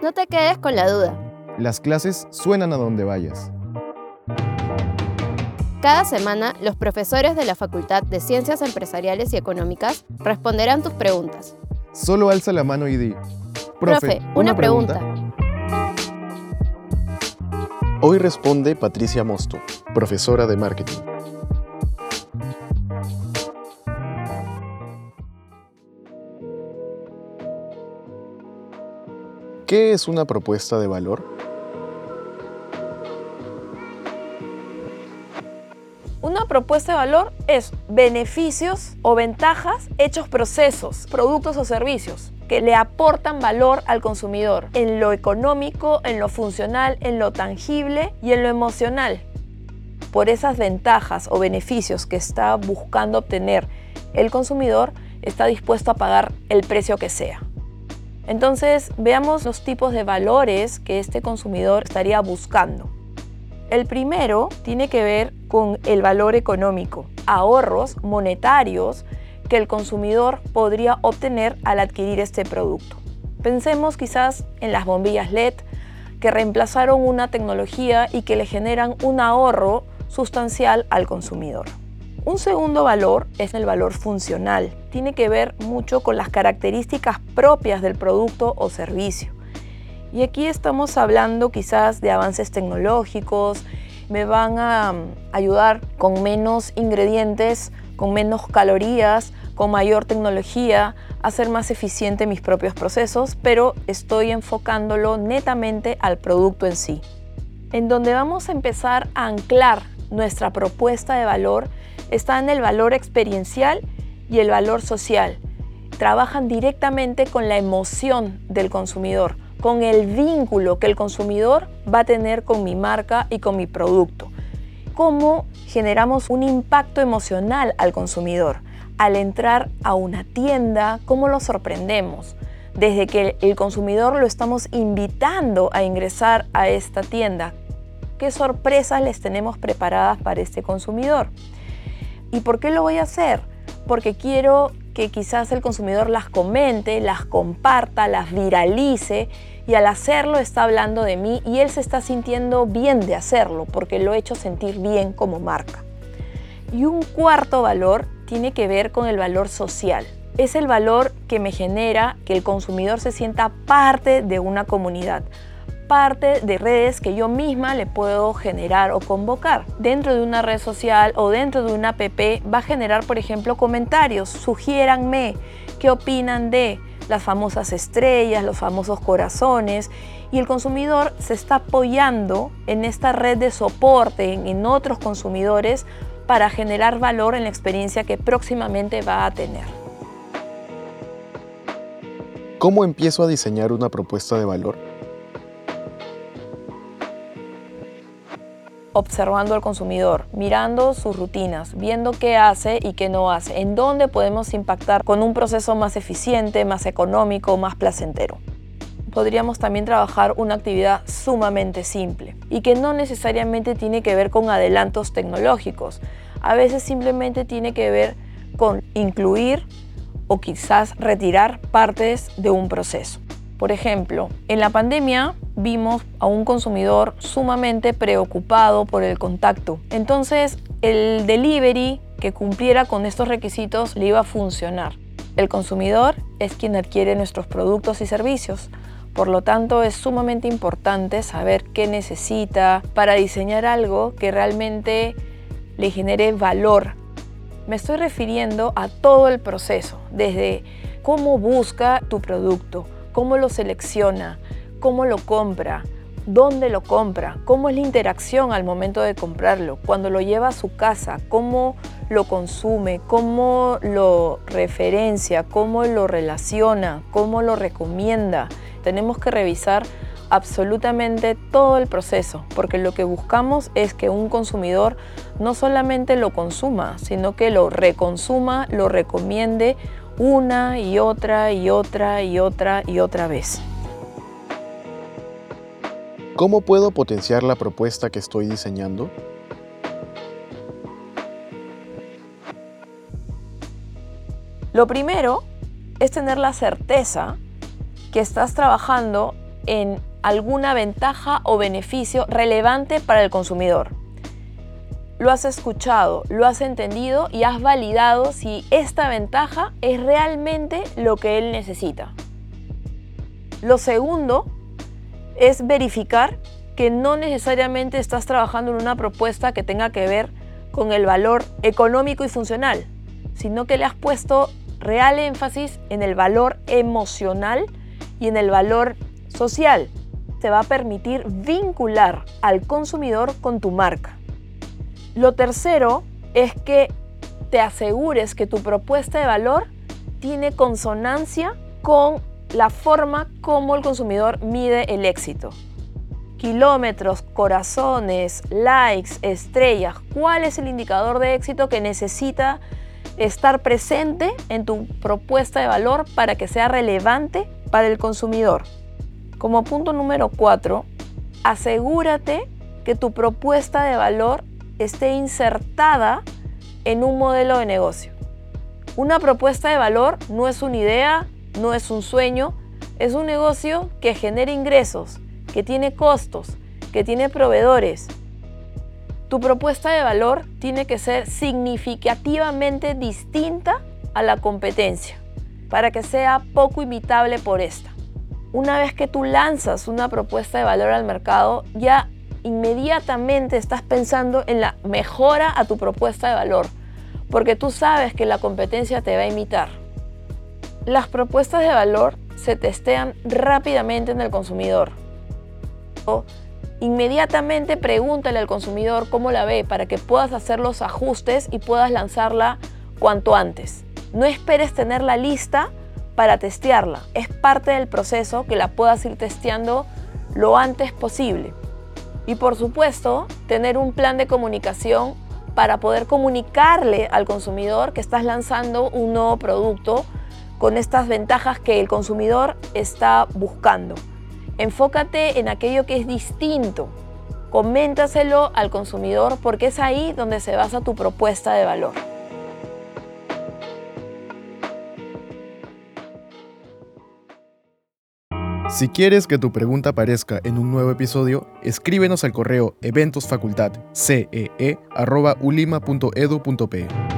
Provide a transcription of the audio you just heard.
No te quedes con la duda. Las clases suenan a donde vayas. Cada semana, los profesores de la Facultad de Ciencias Empresariales y Económicas responderán tus preguntas. Solo alza la mano y di. Profe, una, pregunta. Hoy responde Patricia Mosto, profesora de marketing. ¿Qué es una propuesta de valor? Una propuesta de valor es beneficios o ventajas hechos procesos, productos o servicios que le aportan valor al consumidor en lo económico, en lo funcional, en lo tangible y en lo emocional. Por esas ventajas o beneficios que está buscando obtener el consumidor, está dispuesto a pagar el precio que sea. Entonces, veamos los tipos de valores que este consumidor estaría buscando. El primero tiene que ver con el valor económico, ahorros monetarios que el consumidor podría obtener al adquirir este producto. Pensemos quizás en las bombillas LED que reemplazaron una tecnología y que le generan un ahorro sustancial al consumidor. Un segundo valor es el valor funcional. Tiene que ver mucho con las características propias del producto o servicio. Y aquí estamos hablando quizás de avances tecnológicos, me van a mm, ayudar con menos ingredientes, con menos calorías, con mayor tecnología, a hacer más eficiente mis propios procesos, pero estoy enfocándolo netamente al producto en sí. En donde vamos a empezar a anclar nuestra propuesta de valor está en el valor experiencial y el valor social. Trabajan directamente con la emoción del consumidor, con el vínculo que el consumidor va a tener con mi marca y con mi producto. ¿Cómo generamos un impacto emocional al consumidor? Al entrar a una tienda, ¿cómo lo sorprendemos? Desde que el consumidor lo estamos invitando a ingresar a esta tienda, ¿qué sorpresas les tenemos preparadas para este consumidor? ¿Y por qué lo voy a hacer? Porque quiero que quizás el consumidor las comente, las comparta, las viralice y al hacerlo está hablando de mí y él se está sintiendo bien de hacerlo porque lo he hecho sentir bien como marca. Y un cuarto valor tiene que ver con el valor social. Es el valor que me genera que el consumidor se sienta parte de una comunidad, parte de redes que yo misma le puedo generar o convocar. Dentro de una red social o dentro de una app va a generar, por ejemplo, comentarios. Sugiéranme qué opinan de las famosas estrellas, los famosos corazones. Y el consumidor se está apoyando en esta red de soporte, en otros consumidores, para generar valor en la experiencia que próximamente va a tener. ¿Cómo empiezo a diseñar una propuesta de valor? Observando al consumidor, mirando sus rutinas, viendo qué hace y qué no hace, en dónde podemos impactar con un proceso más eficiente, más económico, más placentero. Podríamos también trabajar una actividad sumamente simple y que no necesariamente tiene que ver con adelantos tecnológicos. A veces simplemente tiene que ver con incluir o quizás retirar partes de un proceso. Por ejemplo, en la pandemia vimos a un consumidor sumamente preocupado por el contacto. Entonces, el delivery que cumpliera con estos requisitos le iba a funcionar. El consumidor es quien adquiere nuestros productos y servicios. Por lo tanto, es sumamente importante saber qué necesita para diseñar algo que realmente le genere valor. Me estoy refiriendo a todo el proceso, desde cómo busca tu producto, cómo lo selecciona, cómo lo compra, dónde lo compra, cómo es la interacción al momento de comprarlo, cuando lo lleva a su casa, cómo lo consume, cómo lo referencia, cómo lo relaciona, cómo lo recomienda. Tenemos que revisar absolutamente todo el proceso, porque lo que buscamos es que un consumidor no solamente lo consuma, sino que lo reconsuma, lo recomiende una y otra y otra y otra y otra vez. ¿Cómo puedo potenciar la propuesta que estoy diseñando? Lo primero es tener la certeza que estás trabajando en alguna ventaja o beneficio relevante para el consumidor. Lo has escuchado, lo has entendido y has validado si esta ventaja es realmente lo que él necesita. Lo segundo es verificar que no necesariamente estás trabajando en una propuesta que tenga que ver con el valor económico y funcional, sino que le has puesto real énfasis en el valor emocional y en el valor social. Te va a permitir vincular al consumidor con tu marca. Lo tercero es que te asegures que tu propuesta de valor tiene consonancia con la forma como el consumidor mide el éxito. Kilómetros, corazones, likes, estrellas. ¿Cuál es el indicador de éxito que necesita estar presente en tu propuesta de valor para que sea relevante para el consumidor? Como punto número cuatro, asegúrate que tu propuesta de valor esté insertada en un modelo de negocio. Una propuesta de valor no es una idea, no es un sueño, es un negocio que genera ingresos, que tiene costos, que tiene proveedores. Tu propuesta de valor tiene que ser significativamente distinta a la competencia para que sea poco imitable por esta. Una vez que tú lanzas una propuesta de valor al mercado, ya inmediatamente estás pensando en la mejora a tu propuesta de valor, porque tú sabes que la competencia te va a imitar. Las propuestas de valor se testean rápidamente en el consumidor. O inmediatamente pregúntale al consumidor cómo la ve para que puedas hacer los ajustes y puedas lanzarla cuanto antes. No esperes tenerla lista para testearla. Es parte del proceso que la puedas ir testeando lo antes posible. Y por supuesto, tener un plan de comunicación para poder comunicarle al consumidor que estás lanzando un nuevo producto con estas ventajas que el consumidor está buscando. Enfócate en aquello que es distinto. Coméntaselo al consumidor porque es ahí donde se basa tu propuesta de valor. Si quieres que tu pregunta aparezca en un nuevo episodio, escríbenos al correo eventosfacultadcee.ulima.edu.pe.